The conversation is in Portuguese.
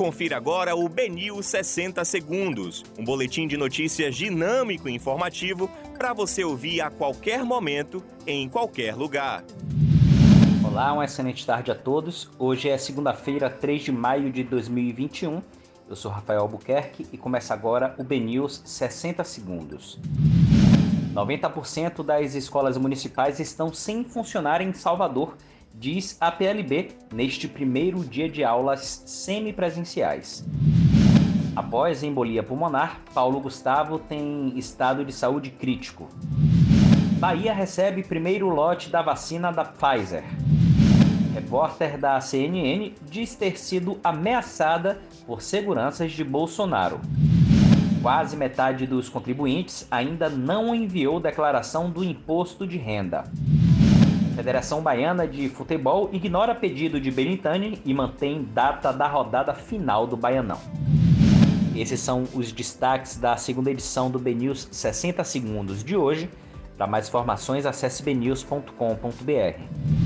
Confira agora o Benil 60 Segundos, um boletim de notícias dinâmico e informativo para você ouvir a qualquer momento, em qualquer lugar. Olá, uma excelente tarde a todos. Hoje é segunda-feira, 3 de maio de 2021. Eu sou Rafael Albuquerque e começa agora o BNews 60 Segundos. 90% das escolas municipais estão sem funcionar em Salvador, diz a PLB neste primeiro dia de aulas semipresenciais. Após embolia pulmonar, Paulo Gustavo tem estado de saúde crítico. Bahia recebe primeiro lote da vacina da Pfizer. Repórter da CNN diz ter sido ameaçada por seguranças de Bolsonaro. Quase metade dos contribuintes ainda não enviou declaração do imposto de renda. Federação Baiana de Futebol ignora pedido de Benitani e mantém data da rodada final do Baianão. Esses são os destaques da segunda edição do BNews 60 Segundos de hoje. Para mais informações, acesse bnews.com.br.